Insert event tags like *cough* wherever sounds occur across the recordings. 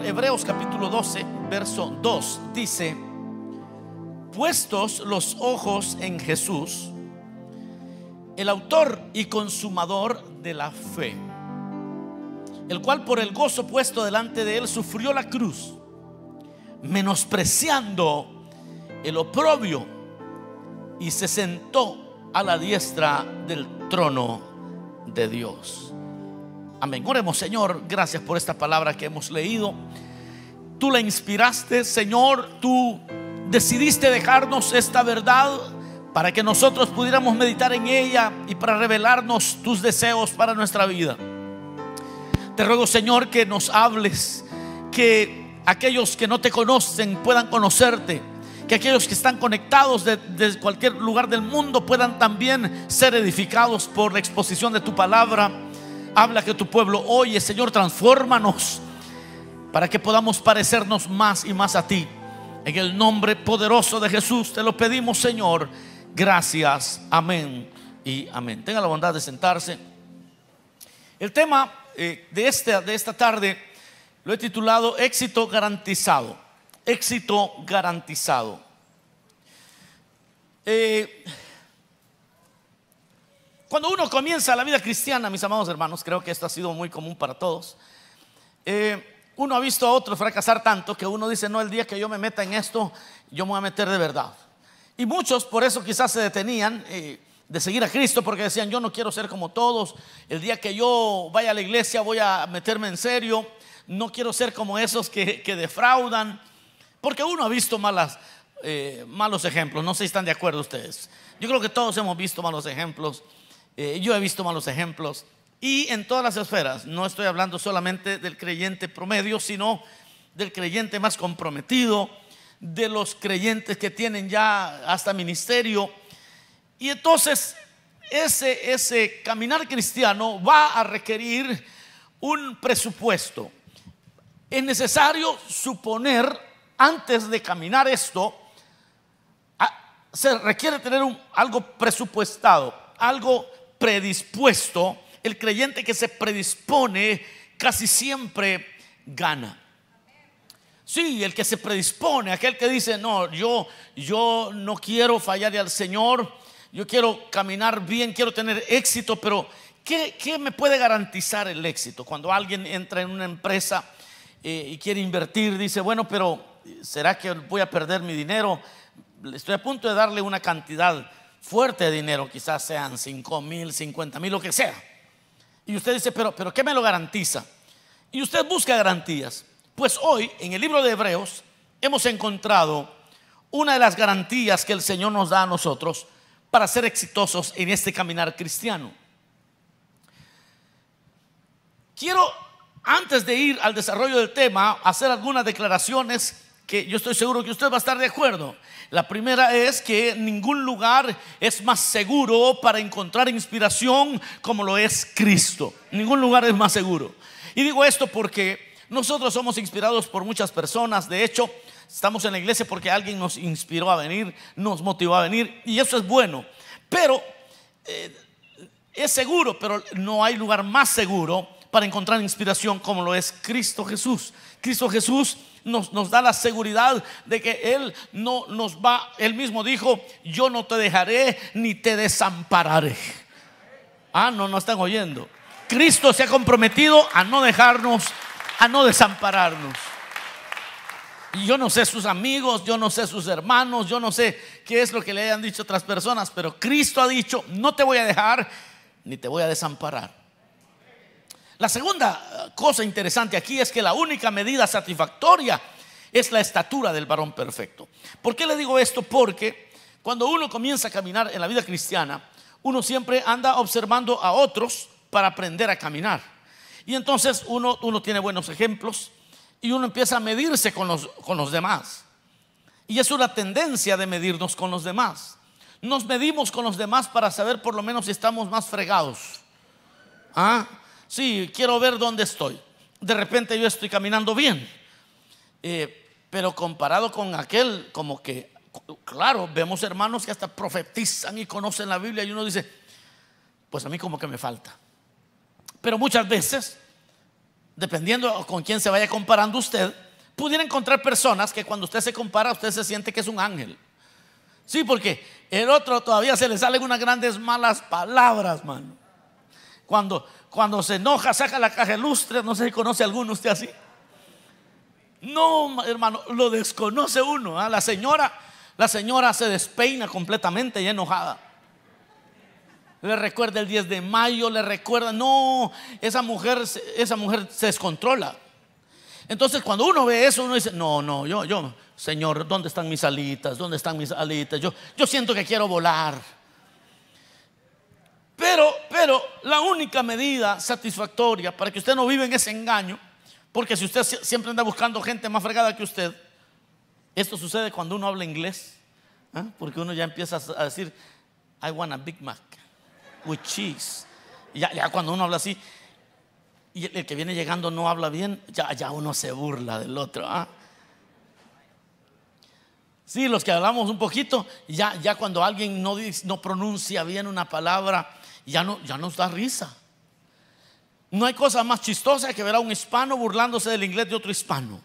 Hebreos capítulo 12, verso 2 dice, puestos los ojos en Jesús, el autor y consumador de la fe, el cual por el gozo puesto delante de él sufrió la cruz, menospreciando el oprobio y se sentó a la diestra del trono de Dios. Amén. Oremos, Señor, gracias por esta palabra que hemos leído. Tú la inspiraste, Señor, tú decidiste dejarnos esta verdad para que nosotros pudiéramos meditar en ella y para revelarnos tus deseos para nuestra vida. Te ruego, Señor, que nos hables, que aquellos que no te conocen puedan conocerte, que aquellos que están conectados desde cualquier lugar del mundo puedan también ser edificados por la exposición de tu palabra. Habla que tu pueblo oye, Señor, transfórmanos para que podamos parecernos más y más a ti. En el nombre poderoso de Jesús te lo pedimos, Señor. Gracias. Amén y amén. Tenga la bondad de sentarse. El tema eh, de, este, de esta tarde lo he titulado Éxito garantizado. Éxito garantizado. Eh, cuando uno comienza la vida cristiana, mis amados hermanos, creo que esto ha sido muy común para todos. Eh, uno ha visto a otros fracasar tanto que uno dice, no, el día que yo me meta en esto, yo me voy a meter de verdad. Y muchos por eso quizás se detenían eh, de seguir a Cristo porque decían, yo no quiero ser como todos, el día que yo vaya a la iglesia voy a meterme en serio, no quiero ser como esos que, defraudan, porque uno ha visto malas, eh, malos ejemplos, no sé si están de acuerdo ustedes. Yo creo que todos hemos visto malos ejemplos, eh, yo he visto malos ejemplos. Y en todas las esferas, no estoy hablando solamente del creyente promedio, sino del creyente más comprometido, de los creyentes que tienen ya hasta ministerio. Y entonces ese, ese caminar cristiano va a requerir un presupuesto. Es necesario suponer, antes de caminar esto, se requiere tener algo presupuestado, algo predispuesto el creyente que se predispone casi siempre gana. Sí, el que se predispone, aquel que dice, no, yo, yo no quiero fallarle al Señor, yo quiero caminar bien, quiero tener éxito, pero ¿qué, me puede garantizar el éxito? Cuando alguien entra en una empresa eh, y quiere invertir, dice, bueno, pero ¿será que voy a perder mi dinero? Estoy a punto de darle una cantidad fuerte dinero, quizás sean 5 mil, 50 mil, lo que sea. Y usted dice, pero, pero ¿qué me lo garantiza? Y usted busca garantías. Pues hoy, en el libro de Hebreos, hemos encontrado una de las garantías que el Señor nos da a nosotros para ser exitosos en este caminar cristiano. Quiero, antes de ir al desarrollo del tema, hacer algunas declaraciones que yo estoy seguro que usted va a estar de acuerdo. La primera es que ningún lugar es más seguro para encontrar inspiración como lo es Cristo. Ningún lugar es más seguro. Y digo esto porque nosotros somos inspirados por muchas personas. De hecho, estamos en la iglesia porque alguien nos inspiró a venir, nos motivó a venir. Y eso es bueno. Pero eh, es seguro, pero no hay lugar más seguro para encontrar inspiración como lo es Cristo Jesús. Cristo Jesús nos, nos, da la seguridad de que Él no nos va, Él mismo dijo, yo no te dejaré ni te desampararé. Ah, no, no están oyendo. Cristo se ha comprometido a no dejarnos, a no desampararnos. Y yo no sé sus amigos, yo no sé sus hermanos, yo no sé qué es lo que le hayan dicho otras personas, pero Cristo ha dicho, no te voy a dejar ni te voy a desamparar. La segunda eh, cosa interesante aquí es que la única medida satisfactoria es la estatura del varón perfecto. ¿Por qué le digo esto? Porque cuando uno comienza a caminar en la vida cristiana, uno siempre anda observando a otros para aprender a caminar. Y entonces uno, tiene buenos ejemplos y uno empieza a medirse con los, con los demás. Y es una tendencia de medirnos con los demás. Nos medimos con los demás para saber por lo menos si estamos más fregados. ¿Ah? Sí, quiero ver dónde estoy. De repente yo estoy caminando bien. Eh, pero comparado con aquel, como que, claro, vemos hermanos que hasta profetizan y conocen la Biblia y uno dice, pues a mí como que me falta. Pero muchas veces dependiendo con quién se vaya comparando usted, pudiera encontrar personas que cuando usted se compara, usted se siente que es un ángel. Sí, porque el otro todavía se le salen unas grandes malas palabras, mano. Cuando, cuando se enoja, saca la caja lustre, no sé si conoce alguno usted así. No, hermano, lo desconoce uno. ¿ah? La señora, la señora se despeina completamente y enojada. Le recuerda el 10 de mayo, le recuerda, no, esa mujer, esa mujer se descontrola. Entonces cuando uno ve eso, uno dice, no, no, yo, yo, Señor, ¿dónde están mis alitas? ¿Dónde están mis alitas? Yo, yo siento que quiero volar. Pero, pero la única medida satisfactoria para que usted no viva en ese engaño, porque si usted siempre anda buscando gente más fregada que usted, esto sucede cuando uno habla inglés, ¿eh? porque uno ya empieza a decir, I want a Big Mac with cheese. Ya, cuando uno habla así, y el, que viene llegando no habla bien, ya, ya uno se burla del otro. ¿ah? Sí, los que hablamos un poquito, ya, ya cuando alguien no, no pronuncia bien una palabra, ya, no, ya nos da risa. No hay cosa más chistosa que ver a un hispano burlándose del inglés de otro hispano.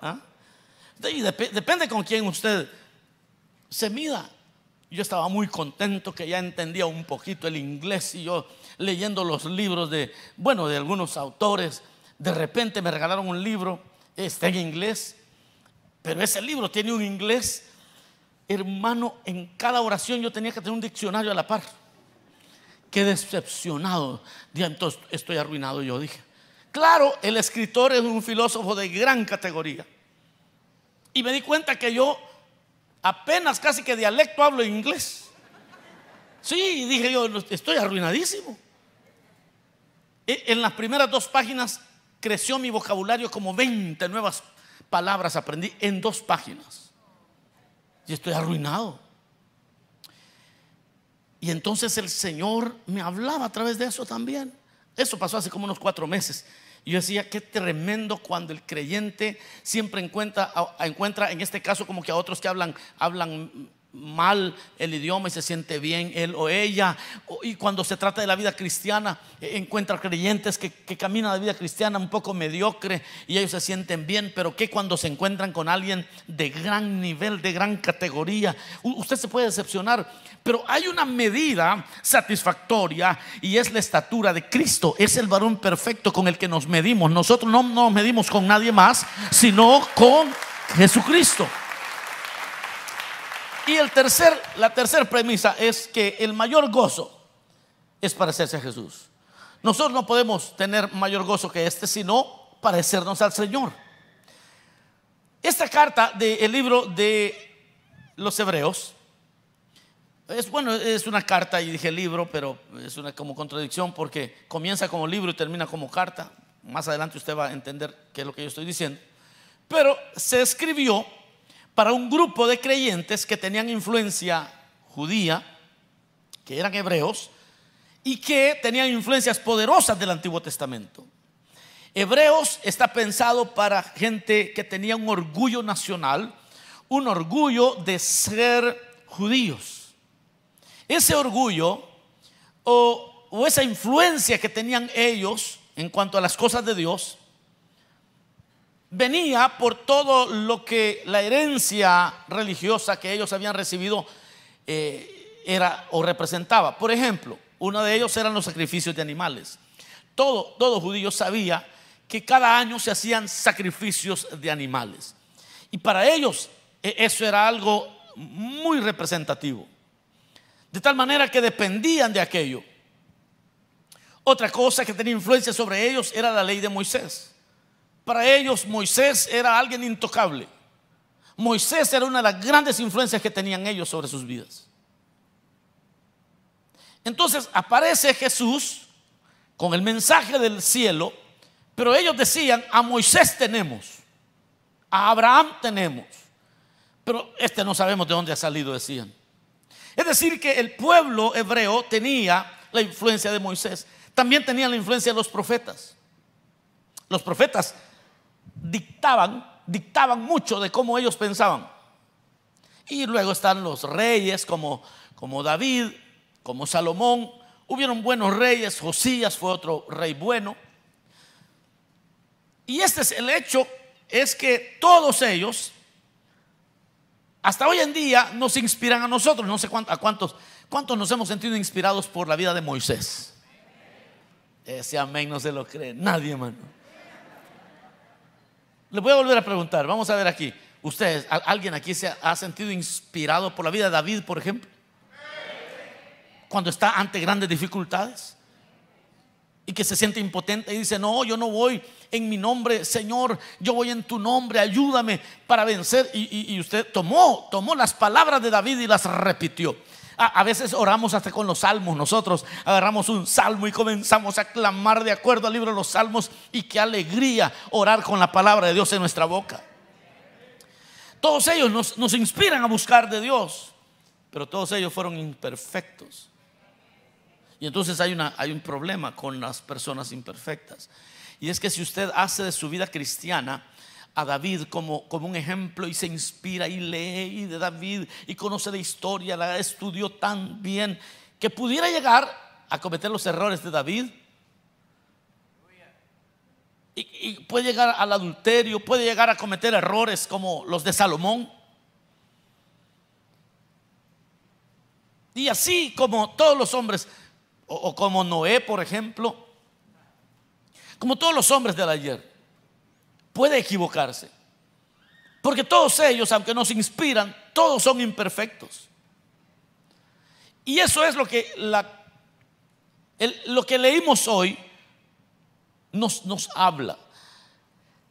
¿Ah? depende con quién usted se mida. Yo estaba muy contento que ya entendía un poquito el inglés y yo leyendo los libros de, bueno, de algunos autores. De repente me regalaron un libro, está en inglés, pero ese libro tiene un inglés, hermano, en cada oración yo tenía que tener un diccionario a la par. Qué decepcionado. Ya entonces estoy arruinado, yo dije. Claro, el escritor es un filósofo de gran categoría. Y me di cuenta que yo apenas casi que dialecto hablo inglés. Sí, dije yo, estoy arruinadísimo. E, en las primeras dos páginas creció mi vocabulario como 20 nuevas palabras aprendí en dos páginas. Y estoy arruinado. Y entonces el Señor me hablaba a través de eso también. Eso pasó hace como unos cuatro meses. Y yo decía, qué tremendo cuando el creyente siempre encuentra, encuentra en este caso como que a otros que hablan, hablan mal el idioma y se siente bien él o ella. Y cuando se trata de la vida cristiana, e, encuentra creyentes que, caminan la vida cristiana un poco mediocre y ellos se sienten bien, pero que cuando se encuentran con alguien de gran nivel, de gran categoría, usted se puede decepcionar. Pero hay una medida satisfactoria y es la estatura de Cristo. Es el varón perfecto con el que nos medimos. Nosotros no nos medimos con nadie más, sino con Jesucristo. Y el tercer, la tercera premisa es que el mayor gozo es parecerse a Jesús. Nosotros no podemos tener mayor gozo que este, sino parecernos al Señor. Esta carta del libro de los Hebreos es bueno, es una carta y dije libro, pero es una como contradicción porque comienza como libro y termina como carta. Más adelante usted va a entender qué es lo que yo estoy diciendo. Pero se escribió para un grupo de creyentes que tenían influencia judía, que eran hebreos, y que tenían influencias poderosas del Antiguo Testamento. Hebreos está pensado para gente que tenía un orgullo nacional, un orgullo de ser judíos. Ese orgullo o, esa influencia que tenían ellos en cuanto a las cosas de Dios, venía por todo lo que la herencia religiosa que ellos habían recibido eh, era o representaba. Por ejemplo, uno de ellos eran los sacrificios de animales. Todo, todo judío sabía que cada año se hacían sacrificios de animales. Y para ellos e, eso era algo muy representativo. De tal manera que dependían de aquello. Otra cosa que tenía influencia sobre ellos era la ley de Moisés. Para ellos Moisés era alguien intocable. Moisés era una de las grandes influencias que tenían ellos sobre sus vidas. Entonces aparece Jesús con el mensaje del cielo, pero ellos decían, a Moisés tenemos, a Abraham tenemos, pero este no sabemos de dónde ha salido, decían. Es decir, que el pueblo hebreo tenía la influencia de Moisés, también tenía la influencia de los profetas. Los profetas dictaban, dictaban mucho de cómo ellos pensaban. Y luego están los reyes como, como David, como Salomón. Hubieron buenos reyes, Josías fue otro rey bueno. Y este es el hecho, es que todos ellos, hasta hoy en día, nos inspiran a nosotros. No sé a cuántos, cuántos nos hemos sentido inspirados por la vida de Moisés. Ese amén no se lo cree nadie, hermano. Le voy a volver a preguntar, vamos a ver aquí. ¿Ustedes, alguien aquí se ha sentido inspirado por la vida de David, por ejemplo? Cuando está ante grandes dificultades y que se siente impotente y dice, no, yo no voy en mi nombre, Señor, yo voy en tu nombre, ayúdame para vencer. Y, usted tomó, tomó las palabras de David y las repitió. A, veces oramos hasta con los salmos. Nosotros agarramos un salmo y comenzamos a clamar de acuerdo al libro de los salmos. Y qué alegría orar con la palabra de Dios en nuestra boca. Todos ellos nos, nos inspiran a buscar de Dios, pero todos ellos fueron imperfectos. Y entonces hay, una, hay un problema con las personas imperfectas. Y es que si usted hace de su vida cristiana a David como, como un ejemplo y se inspira y lee de David y conoce la historia, la estudió tan bien, que pudiera llegar a cometer los errores de David. Y puede llegar al adulterio, puede llegar a cometer errores como los de Salomón. Y así como todos los hombres o, como Noé, por ejemplo, como todos los hombres del ayer, puede equivocarse. Porque todos ellos, aunque nos inspiran, todos son imperfectos. Y eso es lo que, lo que leímos hoy nos, nos habla.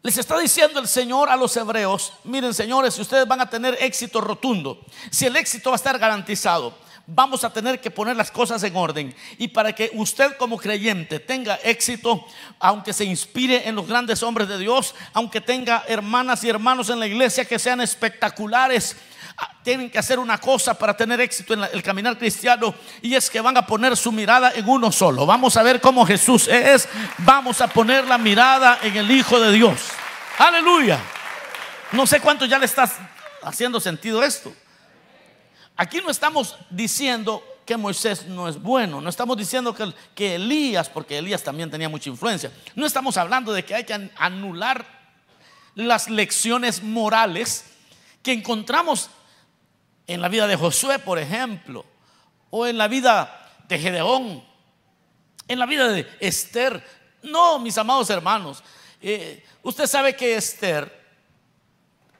Les está diciendo el Señor a los hebreos, miren señores, si ustedes van a tener éxito rotundo, si el éxito va a estar garantizado, vamos a tener que poner las cosas en orden. Y para que usted como creyente tenga éxito, aunque se inspire en los grandes hombres de Dios, aunque tenga hermanas y hermanos en la iglesia que sean espectaculares, ah, tienen que hacer una cosa para tener éxito en el caminar cristiano y es que van a poner su mirada en uno solo. Vamos a ver cómo Jesús es. Vamos a poner la mirada en el Hijo de Dios. Aleluya. No sé cuánto ya le estás haciendo sentido esto. Aquí no estamos diciendo que Moisés no es bueno, no estamos diciendo que, Elías, porque Elías también tenía mucha influencia, no estamos hablando de que hay que anular las lecciones morales que encontramos en la vida de Josué, por ejemplo, o en la vida de Gedeón, en la vida de Esther. No, mis amados hermanos, eh, usted sabe que Esther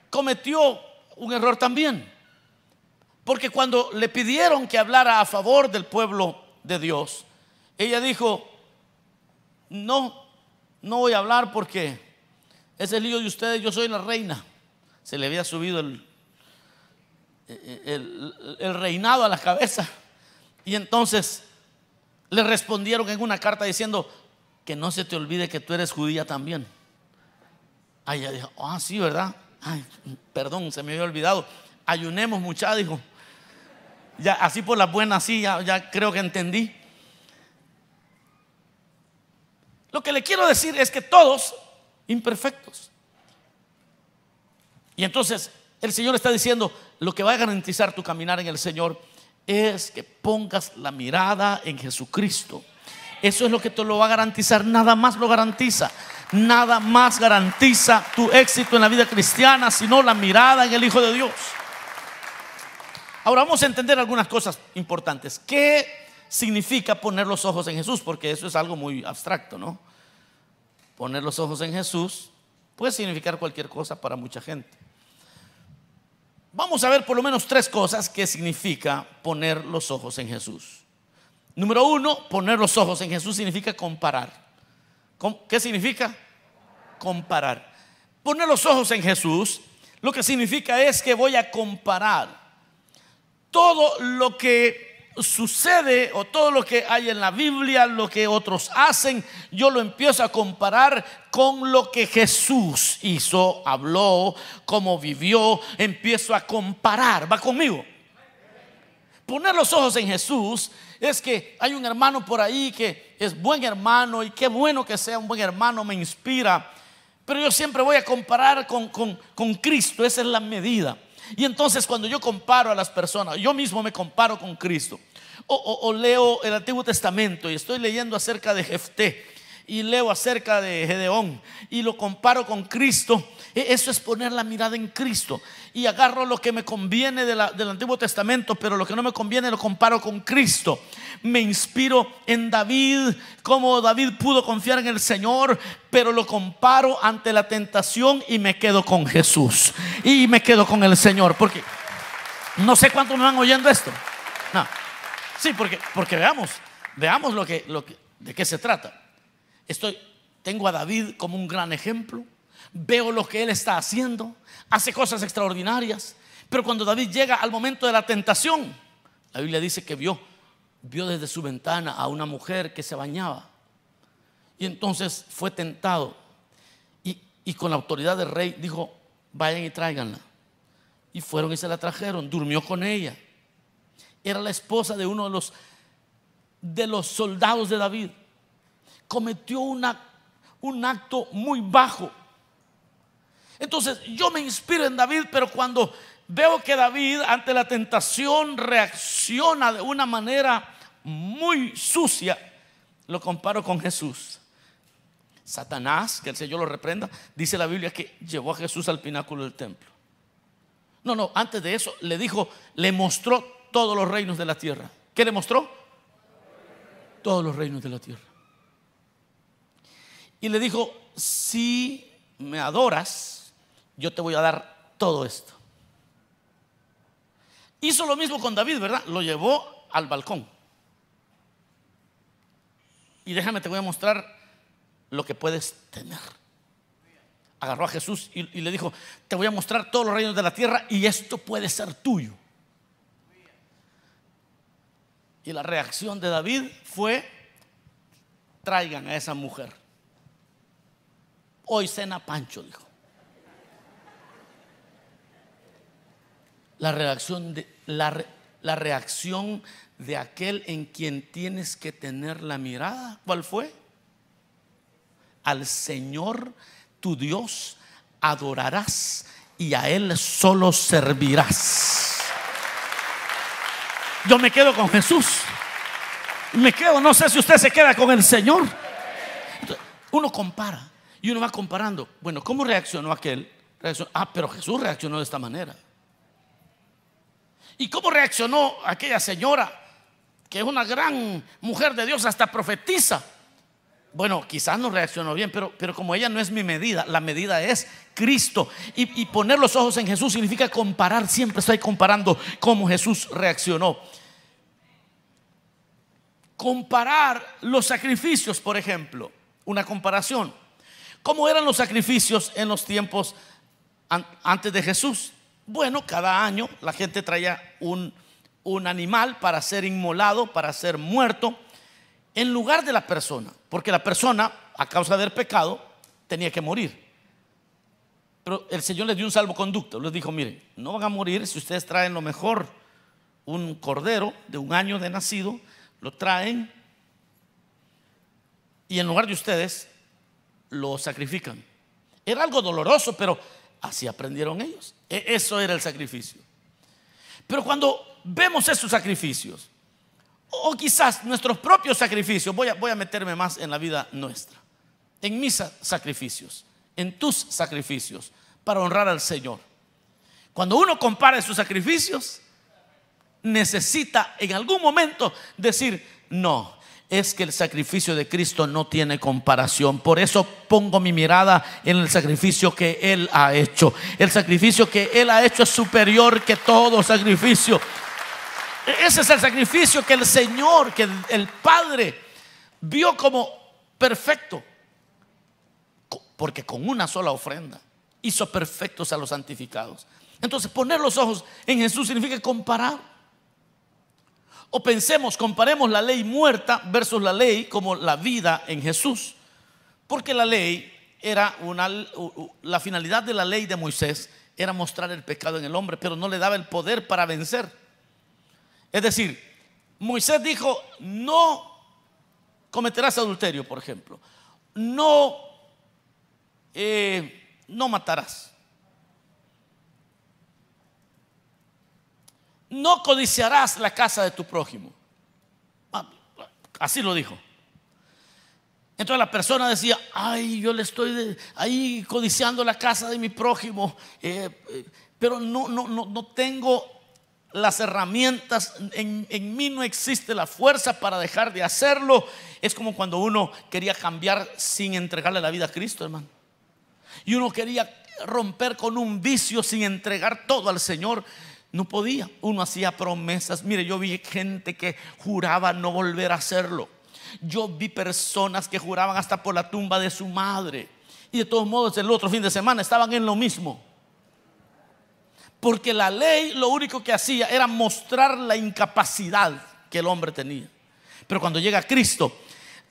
cometió un error también. Porque cuando le pidieron que hablara a favor del pueblo de Dios, ella dijo, no, no voy a hablar porque es el lío de ustedes, yo soy la reina. Se le había subido el, el, reinado a la cabeza. Y entonces le respondieron en una carta diciendo, que no se te olvide que tú eres judía también. Ay, ella dijo, ah, sí, ¿verdad? Ay, perdón, se me había olvidado. Ayunemos, muchachos, dijo. Ya, así por la buena, sí, ya, creo que entendí. Lo que le quiero decir es que todos imperfectos. Y entonces el Señor está diciendo, lo que va a garantizar tu caminar en el Señor es que pongas la mirada en Jesucristo. Eso es lo que te lo va a garantizar, nada más lo garantiza. Nada más garantiza tu éxito en la vida cristiana, sino la mirada en el Hijo de Dios. Ahora vamos a entender algunas cosas importantes. ¿Qué significa poner los ojos en Jesús? Porque eso es algo muy abstracto, ¿no? Poner los ojos en Jesús puede significar cualquier cosa para mucha gente. Vamos a ver por lo menos tres cosas que significa poner los ojos en Jesús. Número uno, poner los ojos en Jesús significa comparar. ¿Qué significa? Comparar. Poner los ojos en Jesús lo que significa es que voy a comparar todo lo que sucede o todo lo que hay en la Biblia, lo que otros hacen, yo lo empiezo a comparar con lo que Jesús hizo, habló, cómo vivió, empiezo a comparar, va conmigo. Poner los ojos en Jesús es que hay un hermano por ahí que es buen hermano y qué bueno que sea un buen hermano, me inspira, pero yo siempre voy a comparar con, con, con Cristo, esa es la medida. Y entonces cuando yo comparo a las personas, yo mismo me comparo con Cristo, o, leo el Antiguo Testamento y estoy leyendo acerca de Jefté, y leo acerca de Gedeón y lo comparo con Cristo, e, eso es poner la mirada en Cristo. Y agarro lo que me conviene del Antiguo Testamento, pero lo que no me conviene lo comparo con Cristo. Me inspiro en David, como David pudo confiar en el Señor, pero lo comparo ante la tentación y me quedo con Jesús. Y me quedo con el Señor, porque no sé cuántos me van oyendo esto. Sí, porque, veamos, veamos lo que, de qué se trata. Estoy, tengo a David como un gran ejemplo. Veo lo que él está haciendo. Hace cosas extraordinarias. Pero cuando David llega al momento de la tentación, la Biblia dice que vio, vio desde su ventana a una mujer que se bañaba. Y entonces fue tentado. Y, con la autoridad del rey dijo, vayan y tráiganla. Y fueron y se la trajeron. Durmió con ella. Era la esposa de uno de los, de los soldados de David cometió un acto muy bajo. Entonces yo me inspiro en David, pero cuando veo que David ante la tentación reacciona de una manera muy sucia, lo comparo con Jesús. Satanás, que el Señor lo reprenda, dice la Biblia que llevó a Jesús al pináculo del templo. No, no, antes de eso le dijo, le mostró todos los reinos de la tierra. ¿Qué le mostró? Todos los reinos de la tierra y le dijo, si me adoras, yo te voy a dar todo esto. Hizo lo mismo con David, ¿verdad? Lo llevó al balcón. Y déjame, te voy a mostrar lo que puedes tener. Agarró a Jesús y, y, le dijo, te voy a mostrar todos los reinos de la tierra y esto puede ser tuyo. Y la reacción de David fue, traigan a esa mujer. Hoy cena Pancho, dijo. La reacción de, la, la reacción de aquel en quien tienes que tener la mirada, ¿cuál fue? Al Señor tu Dios adorarás y a Él solo servirás. Yo me quedo con Jesús. Me quedo, no sé si usted se queda con el Señor. Uno compara. Y uno va comparando, bueno, ¿cómo reaccionó aquel? ah, pero Jesús reaccionó de esta manera. ¿Y cómo reaccionó aquella señora, que es una gran mujer de Dios, hasta profetiza? Bueno, quizás no reaccionó bien, pero, pero como ella no es mi medida, la medida es Cristo. Y, y poner los ojos en Jesús significa comparar, siempre estoy comparando cómo Jesús reaccionó. Comparar los sacrificios, por ejemplo, una comparación. ¿Cómo eran los sacrificios en los tiempos antes de Jesús? Bueno, cada año la gente traía un, animal para ser inmolado, para ser muerto, en lugar de la persona, porque la persona, a causa del pecado, tenía que morir. Pero el Señor les dio un salvoconducto, les dijo, miren, no van a morir si ustedes traen lo mejor, un cordero de un año de nacido, lo traen y en lugar de ustedes lo sacrifican. Era algo doloroso, pero así aprendieron ellos. E, eso era el sacrificio. Pero cuando vemos esos sacrificios, o quizás nuestros propios sacrificios, voy a, voy a meterme más en la vida nuestra, en mis sacrificios, en tus sacrificios, para honrar al Señor. Cuando uno compara esos sacrificios, necesita en algún momento decir, no, es que el sacrificio de Cristo no tiene comparación. Por eso pongo mi mirada en el sacrificio que Él ha hecho. El sacrificio que Él ha hecho es superior que todo sacrificio. Ese es el sacrificio que el Señor, que el Padre vio como perfecto. Porque con una sola ofrenda hizo perfectos a los santificados. Entonces poner los ojos en Jesús significa comparar. O pensemos, comparemos la ley muerta versus la ley como la vida en Jesús. Porque la ley era una, la finalidad de la ley de Moisés era mostrar el pecado en el hombre, pero no le daba el poder para vencer. Es decir, Moisés dijo, no cometerás adulterio, por ejemplo. No, eh, no matarás. No codiciarás la casa de tu prójimo. Así lo dijo. Entonces la persona decía, ay, yo le estoy ahí codiciando la casa de mi prójimo, eh, eh, pero no, no, no, no tengo las herramientas, en, en, mí no existe la fuerza para dejar de hacerlo. Es como cuando uno quería cambiar sin entregarle la vida a Cristo, hermano. Y uno quería romper con un vicio sin entregar todo al Señor. No podía. Uno hacía promesas. Mire, yo vi gente que juraba no volver a hacerlo. Yo vi personas que juraban hasta por la tumba de su madre. Y de todos modos, el otro fin de semana estaban en lo mismo. Porque la ley lo único que hacía era mostrar la incapacidad que el hombre tenía. Pero cuando llega Cristo,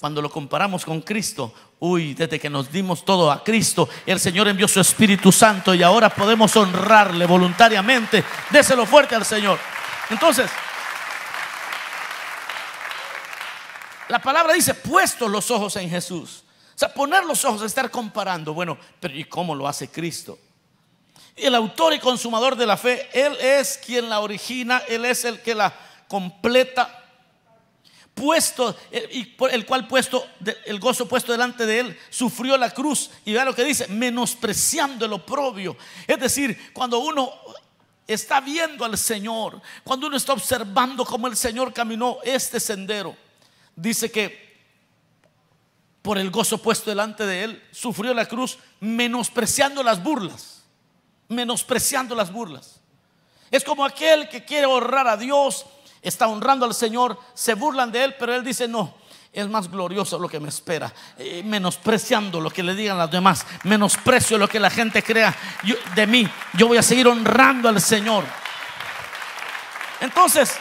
cuando lo comparamos con Cristo, uy, desde que nos dimos todo a Cristo, el Señor envió su Espíritu Santo y ahora podemos honrarle voluntariamente. Déselo fuerte al Señor. Entonces, La palabra dice, puesto los ojos en Jesús. O sea, poner los ojos, estar comparando. Bueno, pero ¿y cómo lo hace Cristo? El autor y consumador de la fe, Él es quien la origina, Él es el que la completa. Puesto, y por el cual puesto, el gozo puesto delante de Él, sufrió la cruz. Y vea lo que dice, menospreciando el oprobio. Es decir, cuando uno está viendo al Señor, cuando uno está observando cómo el Señor caminó este sendero dice que por el gozo puesto delante de él, sufrió la cruz menospreciando las burlas, menospreciando las burlas. Es como aquel que quiere honrar a Dios, está honrando al Señor, se burlan de él, pero él dice, no, es más glorioso lo que me espera. Eh, menospreciando lo que le digan los demás, menosprecio lo que la gente crea de mí. Yo voy a seguir honrando al Señor. Entonces,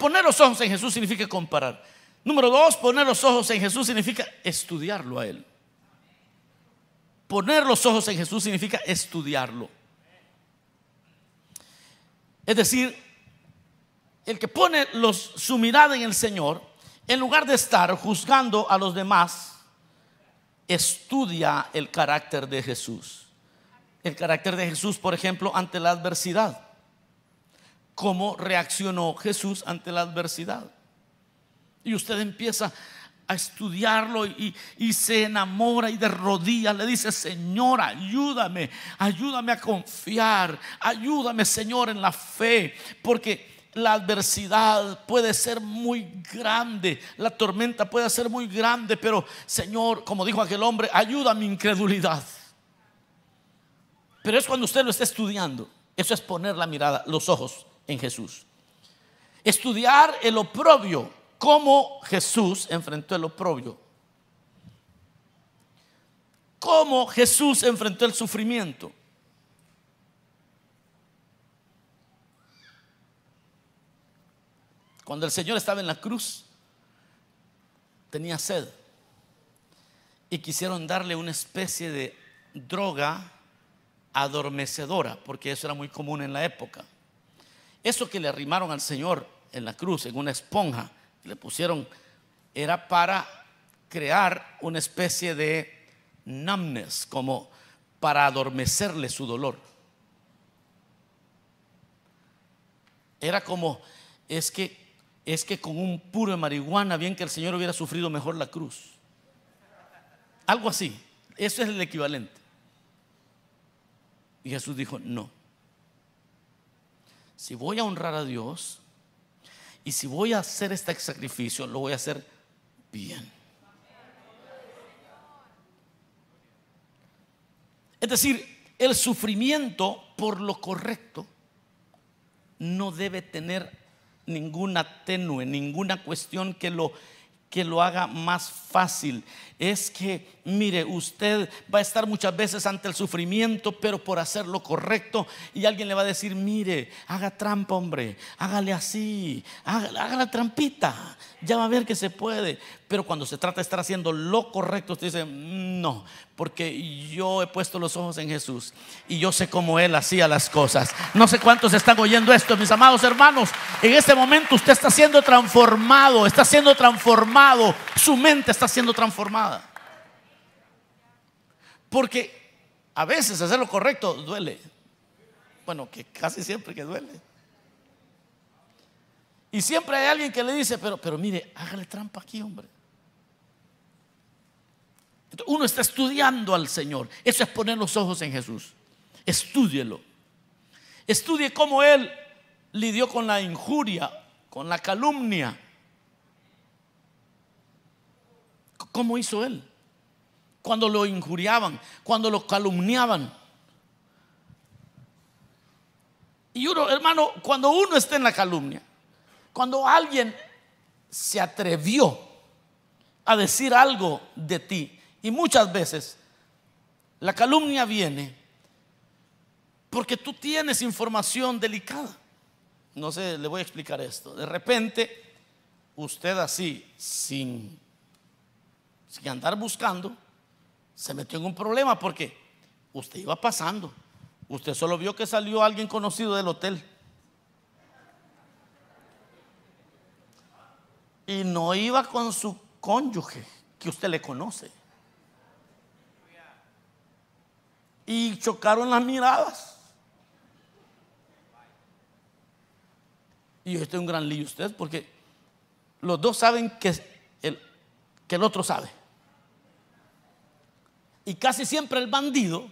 Poner los ojos en Jesús significa comparar. Número dos, poner los ojos en Jesús significa estudiarlo a Él. Poner los ojos en Jesús significa estudiarlo. Es decir, el que pone su mirada en el Señor, en lugar de estar juzgando a los demás, estudia el carácter de Jesús. El carácter de Jesús, por ejemplo, ante la adversidad cómo reaccionó Jesús ante la adversidad. Y usted empieza a estudiarlo y, se enamora y de rodillas le dice, Señor, ayúdame, ayúdame a confiar, ayúdame, Señor, en la fe, porque la adversidad puede ser muy grande, la tormenta puede ser muy grande, pero Señor, como dijo aquel hombre, ayuda a mi incredulidad. Pero es cuando usted lo está estudiando, eso es poner la mirada, los ojos en Jesús. Estudiar el oprobio, cómo Jesús enfrentó el oprobio. Cómo Jesús enfrentó el sufrimiento. Cuando el Señor estaba en la cruz, tenía sed y quisieron darle una especie de droga adormecedora, porque eso era muy común en la época. Eso que le arrimaron al Señor en la cruz, en una esponja, le pusieron, era para crear una especie de numbness, como para adormecerle su dolor. Era como, es que, es que con un puro de marihuana, bien que el Señor hubiera sufrido mejor la cruz. Algo así, eso es el equivalente. Y Jesús dijo, no si voy a honrar a Dios y si voy a hacer este sacrificio, lo voy a hacer bien. Es decir, el sufrimiento por lo correcto no debe tener ninguna tenue, ninguna cuestión que lo que lo haga más fácil. Es que, mire, usted va a estar muchas veces ante el sufrimiento, pero por hacer lo correcto. Y alguien le va a decir, mire, haga trampa, hombre, hágale así, haga, la trampita, ya va a ver que se puede. Pero cuando se trata de estar haciendo lo correcto, usted dice, mm, no, porque yo he puesto los ojos en Jesús y yo sé cómo Él hacía las cosas. No sé cuántos están oyendo esto, mis amados hermanos. En este momento usted está siendo transformado, está siendo transformado, su mente está siendo transformada. Porque a veces hacer lo correcto duele. Bueno, que casi siempre que duele. Y siempre hay alguien que le dice, pero, pero mire, hágale trampa aquí, hombre. Uno está estudiando al Señor. Eso es poner los ojos en Jesús. Estúdielo. Estudie cómo Él lidió con la injuria, con la calumnia. ¿Cómo hizo Él? Cuando lo injuriaban, cuando lo calumniaban. Y uno, hermano, cuando uno está en la calumnia, cuando alguien se atrevió a decir algo de ti, y muchas veces la calumnia viene porque tú tienes información delicada. No sé, le voy a explicar esto. De repente, usted así, sin, sin andar buscando, se metió en un problema porque usted iba pasando. Usted solo vio que salió alguien conocido del hotel. Y no iba con su cónyuge, que usted le conoce. Y chocaron las miradas. Y este es un gran lío usted, porque los dos saben que el, que el otro sabe. Y casi siempre el bandido,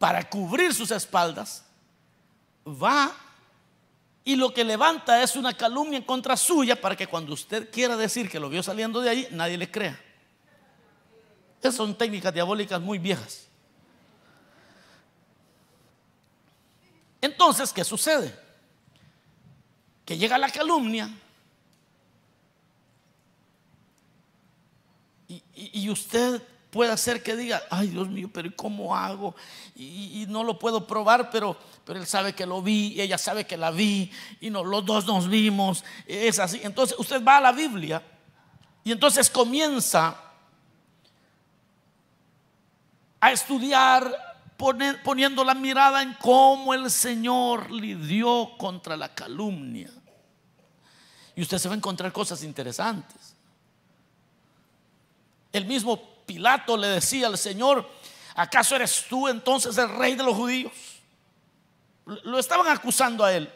para cubrir sus espaldas, va y lo que levanta es una calumnia en contra suya para que cuando usted quiera decir que lo vio saliendo de ahí, nadie le crea. Esas son técnicas diabólicas muy viejas. Entonces, ¿qué sucede? Que llega la calumnia y, usted puede hacer que diga, ay Dios mío, pero ¿cómo hago? Y, no lo puedo probar, pero, pero él sabe que lo vi, y ella sabe que la vi, y no, los dos nos vimos, es así. Entonces usted va a la Biblia y entonces comienza a estudiar poniendo la mirada en cómo el Señor lidió contra la calumnia. Y usted se va a encontrar cosas interesantes. El mismo Pilato le decía al Señor, ¿acaso eres tú entonces el rey de los judíos? Lo estaban acusando a él,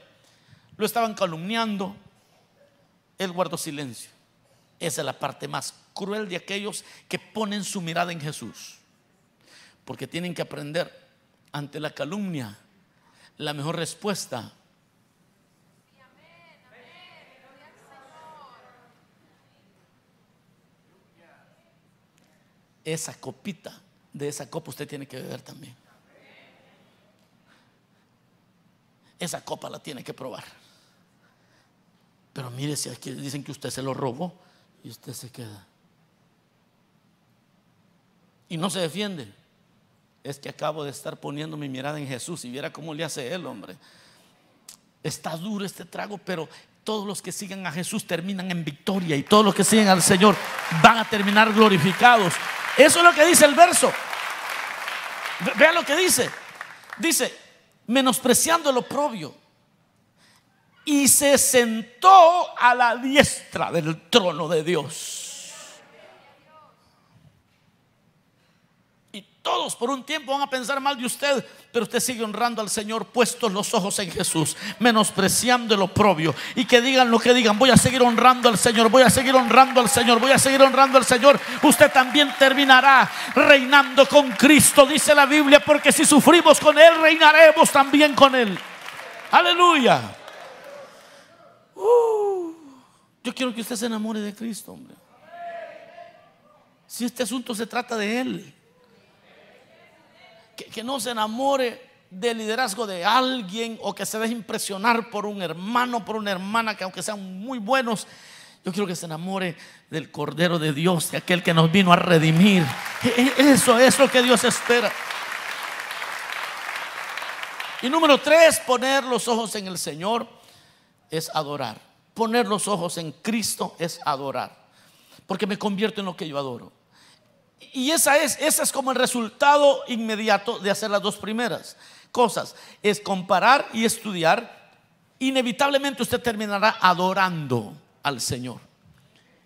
lo estaban calumniando. Él guardó silencio. Esa es la parte más cruel de aquellos que ponen su mirada en Jesús porque tienen que aprender ante la calumnia la mejor respuesta. Esa copita, de esa copa usted tiene que beber también. Esa copa la tiene que probar. Pero mire si aquí dicen que usted se lo robó y usted se queda. Y no se defiende es que acabo de estar poniendo mi mirada en Jesús y viera cómo le hace él, hombre. Está duro este trago, pero todos los que siguen a Jesús terminan en victoria y todos los que siguen al Señor van a terminar glorificados. Eso es lo que dice el verso. Vea lo que dice. Dice, menospreciando el oprobio. Y se sentó a la diestra del trono de Dios. Todos por un tiempo van a pensar mal de usted, pero usted sigue honrando al Señor, puestos los ojos en Jesús, menospreciando el oprobio. Y que digan lo que digan, voy a seguir honrando al Señor, voy a seguir honrando al Señor, voy a seguir honrando al Señor. Usted también terminará reinando con Cristo, dice la Biblia, porque si sufrimos con Él, reinaremos también con Él. Aleluya. Uh, yo quiero que usted se enamore de Cristo, hombre. Si este asunto se trata de Él que, no se enamore del liderazgo de alguien o que se deje impresionar por un hermano, por una hermana que aunque sean muy buenos, yo quiero que se enamore del Cordero de Dios, de aquel que nos vino a redimir. E, e, eso es lo que Dios espera. Y número tres, poner los ojos en el Señor es adorar. Poner los ojos en Cristo es adorar. Porque me convierto en lo que yo adoro. Y esa es, esa es como el resultado inmediato de hacer las dos primeras cosas. Es comparar y estudiar. Inevitablemente usted terminará adorando al Señor.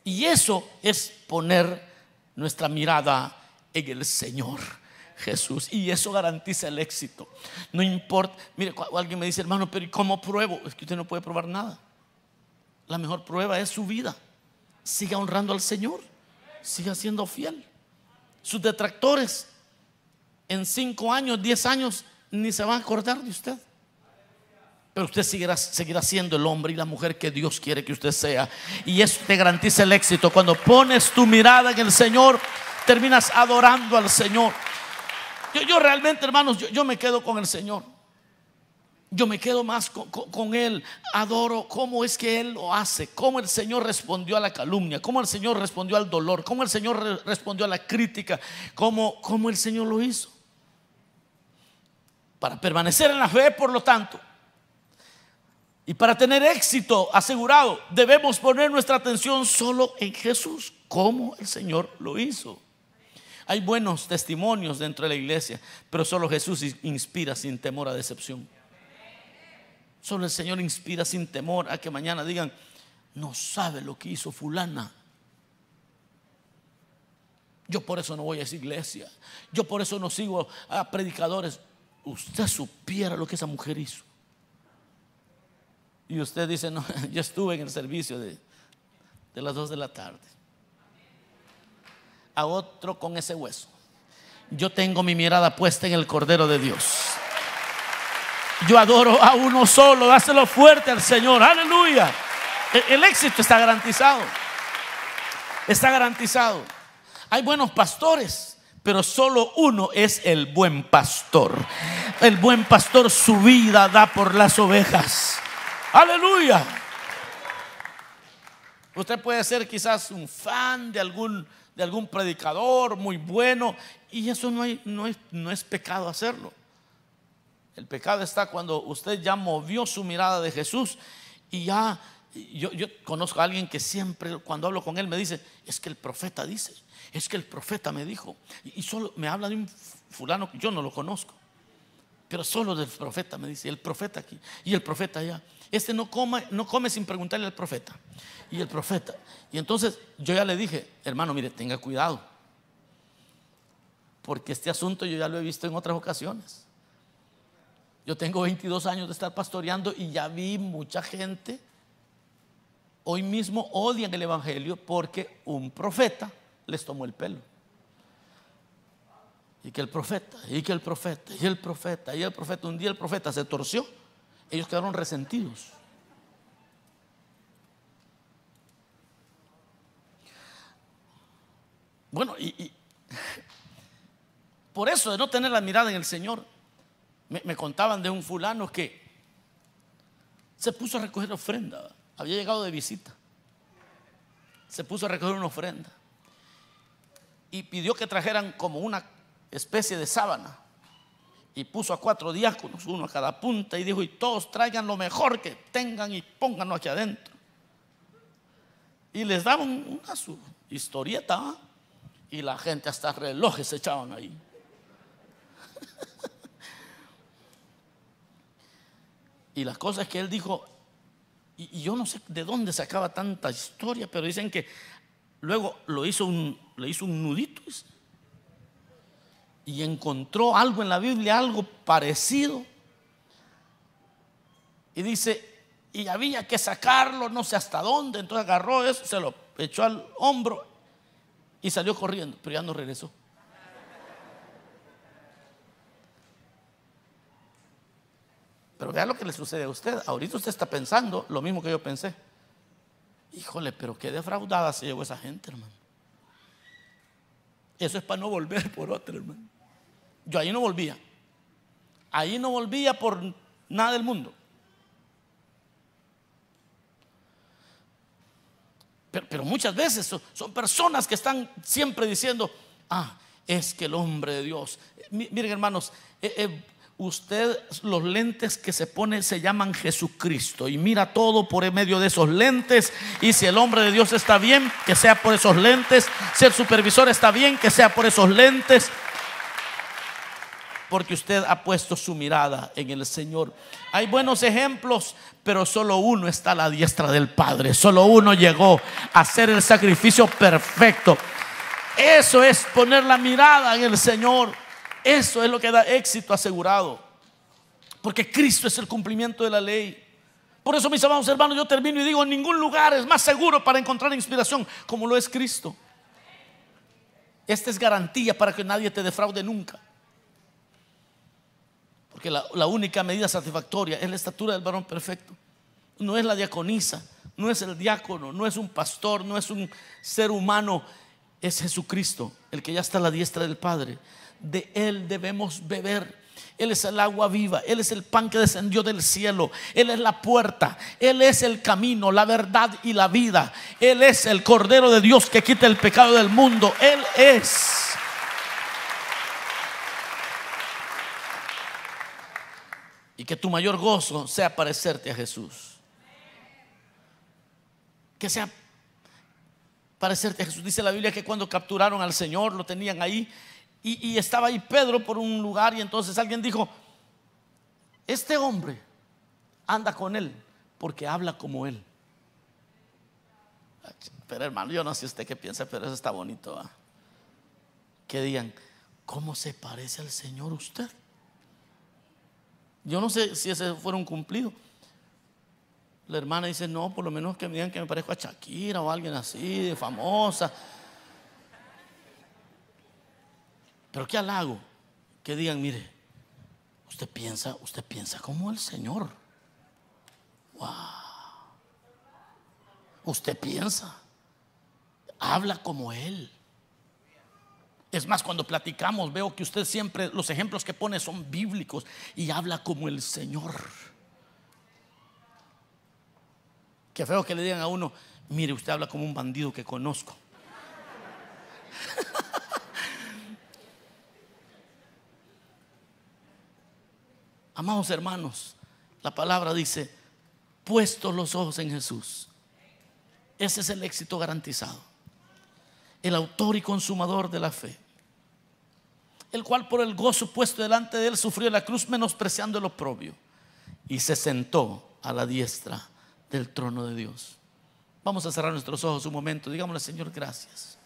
Y eso es poner nuestra mirada en el Señor Jesús. Y eso garantiza el éxito. No importa. Mire, alguien me dice, hermano, pero ¿y cómo pruebo? Es que usted no puede probar nada. La mejor prueba es su vida. Siga honrando al Señor. Siga siendo fiel. Sus detractores en cinco años, diez años, ni se van a acordar de usted. Pero usted seguirá, seguirá siendo el hombre y la mujer que Dios quiere que usted sea. Y eso te garantiza el éxito. Cuando pones tu mirada en el Señor, terminas adorando al Señor. Yo, realmente, hermanos, yo, me quedo con el Señor. Yo me quedo más con, Él. Adoro cómo es que Él lo hace. Cómo el Señor respondió a la calumnia. Cómo el Señor respondió al dolor. Cómo el Señor respondió a la crítica. Cómo, cómo el Señor lo hizo. Para permanecer en la fe, por lo tanto, y para tener éxito asegurado, debemos poner nuestra atención solo en Jesús, como el Señor lo hizo. Hay buenos testimonios dentro de la iglesia, pero solo Jesús inspira sin temor a decepción. Solo el Señor inspira sin temor a que mañana digan, no sabe lo que hizo fulana. Yo por eso no voy a esa iglesia. Yo por eso no sigo a predicadores. Usted supiera lo que esa mujer hizo. Y usted dice, no, *laughs* yo estuve en el servicio de, de las dos de la tarde. A otro con ese hueso. Yo tengo mi mirada puesta en el Cordero de Dios. Yo adoro a uno solo, dáselo fuerte al Señor. Aleluya. El, el éxito está garantizado. Está garantizado. Hay buenos pastores, pero solo uno es el buen pastor. El buen pastor su vida da por las ovejas. Aleluya. Usted puede ser quizás un fan de algún, de algún predicador muy bueno y eso no, no, es, no es pecado hacerlo. El pecado está cuando usted ya movió su mirada de Jesús y ya, yo, yo, conozco a alguien que siempre cuando hablo con él me dice, es que el profeta dice, es que el profeta me dijo, y solo me habla de un fulano que yo no lo conozco, pero solo del profeta me dice, el profeta aquí y el profeta allá. Este no come, no come sin preguntarle al profeta. Y el profeta. Y entonces yo ya le dije, hermano, mire, tenga cuidado. Porque este asunto yo ya lo he visto en otras ocasiones. Yo tengo 22 años de estar pastoreando y ya vi mucha gente hoy mismo odian el Evangelio porque un profeta les tomó el pelo. Y que el profeta, y que el profeta, y el profeta, y el profeta, un día el profeta se torció ellos quedaron resentidos. Bueno, y, *laughs* por eso de no tener la mirada en el Señor, me, contaban de un fulano que se puso a recoger ofrenda, había llegado de visita, se puso a recoger una ofrenda. Y pidió que trajeran como una especie de sábana. Y puso a cuatro diáconos, uno a cada punta, y dijo, y todos traigan lo mejor que tengan y pónganlo aquí adentro. Y les daban una su historieta, y la gente hasta relojes se echaban ahí. Y las cosas que él dijo, y, yo no sé de dónde sacaba tanta historia, pero dicen que luego lo hizo un, le hizo un nudito y encontró algo en la Biblia, algo parecido. Y dice, y había que sacarlo, no sé hasta dónde. Entonces agarró eso, se lo echó al hombro y salió corriendo, pero ya no regresó. Pero vea lo que le sucede a usted. Ahorita usted está pensando lo mismo que yo pensé. Híjole, pero qué defraudada se llevó esa gente, hermano. Eso es para no volver por otra, hermano. Yo ahí no volvía. Ahí no volvía por nada del mundo. Pero, muchas veces son, personas que están siempre diciendo, ah, es que el hombre de Dios. Miren hermanos, eh, eh, usted los lentes que se pone se llaman Jesucristo y mira todo por medio de esos lentes y si el hombre de Dios está bien, que sea por esos lentes, si el supervisor está bien, que sea por esos lentes, porque usted ha puesto su mirada en el Señor. Hay buenos ejemplos, pero solo uno está a la diestra del Padre. Solo uno llegó a hacer el sacrificio perfecto. Eso es poner la mirada en el Señor. Eso es lo que da éxito asegurado. Porque Cristo es el cumplimiento de la ley. Por eso, mis amados hermanos, yo termino y digo, en ningún lugar es más seguro para encontrar inspiración como lo es Cristo. Esta es garantía para que nadie te defraude nunca. Porque la, la única medida satisfactoria es la estatura del varón perfecto. No es la diaconisa, no es el diácono, no es un pastor, no es un ser humano, es Jesucristo, el que ya está a la diestra del Padre. De Él debemos beber. Él es el agua viva, Él es el pan que descendió del cielo, Él es la puerta, Él es el camino, la verdad y la vida, Él es el Cordero de Dios que quita el pecado del mundo, Él es. Y que tu mayor gozo sea parecerte a Jesús. Que sea parecerte a Jesús. Dice la Biblia que cuando capturaron al Señor, lo tenían ahí y, estaba ahí Pedro por un lugar y entonces alguien dijo, este hombre anda con él porque habla como él. Pero hermano, yo no sé usted qué piensa, pero eso está bonito. Que digan, ¿cómo se parece al Señor usted? Yo no sé si ese fuera un cumplido. La hermana dice, no, por lo menos que me digan que me parezco a Shakira o alguien así, de famosa. Pero qué halago que digan, mire, usted piensa, usted piensa como el Señor. Wow. Usted piensa, habla como Él. Es más, cuando platicamos veo que usted siempre, los ejemplos que pone son bíblicos y habla como el Señor. Qué feo que le digan a uno, mire, usted habla como un bandido que conozco. *laughs* Amados hermanos, la palabra dice, puestos los ojos en Jesús. Ese es el éxito garantizado. El autor y consumador de la fe. El cual por el gozo puesto delante de él sufrió la cruz menospreciando el oprobio. Y se sentó a la diestra del trono de Dios. Vamos a cerrar nuestros ojos un momento. Digámosle, Señor, gracias.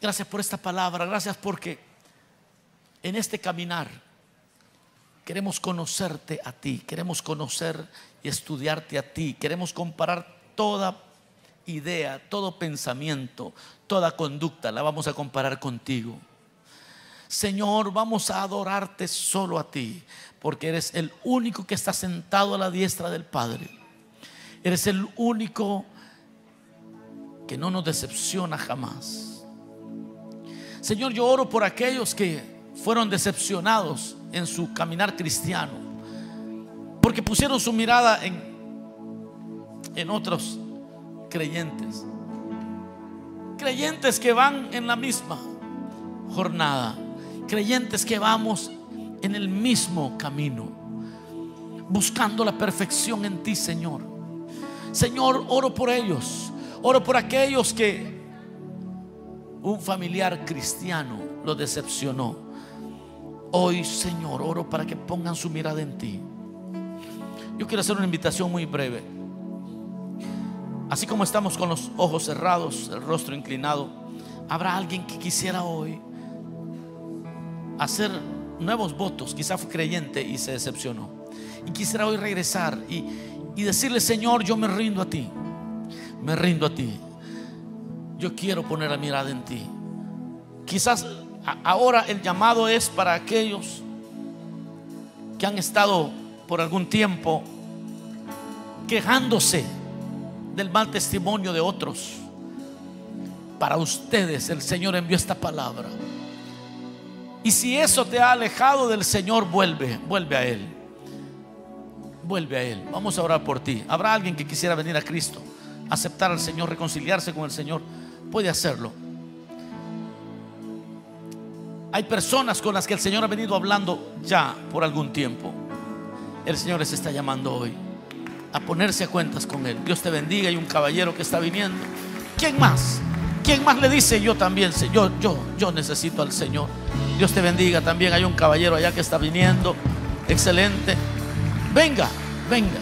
Gracias por esta palabra. Gracias porque en este caminar Queremos conocerte a ti, queremos conocer y estudiarte a ti, queremos comparar toda idea, todo pensamiento, toda conducta, la vamos a comparar contigo. Señor, vamos a adorarte solo a ti, porque eres el único que está sentado a la diestra del Padre. Eres el único que no nos decepciona jamás. Señor, yo oro por aquellos que fueron decepcionados en su caminar cristiano, porque pusieron su mirada en, en otros creyentes, creyentes que van en la misma jornada, creyentes que vamos en el mismo camino, buscando la perfección en ti, Señor. Señor, oro por ellos, oro por aquellos que un familiar cristiano lo decepcionó Hoy, Señor, oro para que pongan su mirada en ti. Yo quiero hacer una invitación muy breve. Así como estamos con los ojos cerrados, el rostro inclinado, habrá alguien que quisiera hoy hacer nuevos votos. Quizá fue creyente y se decepcionó. Y quisiera hoy regresar y, y decirle, Señor, yo me rindo a ti. Me rindo a ti. Yo quiero poner la mirada en ti. Quizás Ahora el llamado es para aquellos que han estado por algún tiempo quejándose del mal testimonio de otros. Para ustedes el Señor envió esta palabra. Y si eso te ha alejado del Señor, vuelve, vuelve a Él. Vuelve a Él. Vamos a orar por ti. ¿Habrá alguien que quisiera venir a Cristo, aceptar al Señor, reconciliarse con el Señor? Puede hacerlo. Hay personas con las que el Señor ha venido hablando ya por algún tiempo. El Señor les está llamando hoy a ponerse a cuentas con Él. Dios te bendiga. Hay un caballero que está viniendo. ¿Quién más? ¿Quién más le dice yo también? Yo, yo, yo necesito al Señor. Dios te bendiga. También hay un caballero allá que está viniendo. Excelente. Venga, venga.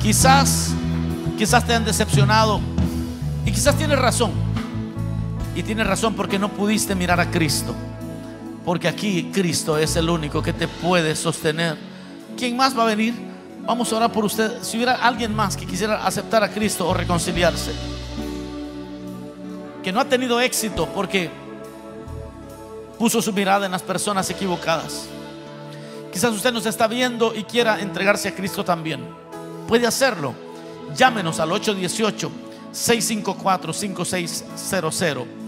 Quizás, quizás te han decepcionado. Y quizás tienes razón. Y tienes razón porque no pudiste mirar a Cristo. Porque aquí Cristo es el único que te puede sostener. ¿Quién más va a venir? Vamos a orar por usted. Si hubiera alguien más que quisiera aceptar a Cristo o reconciliarse, que no ha tenido éxito porque puso su mirada en las personas equivocadas. Quizás usted nos está viendo y quiera entregarse a Cristo también. Puede hacerlo. Llámenos al 818 654 5600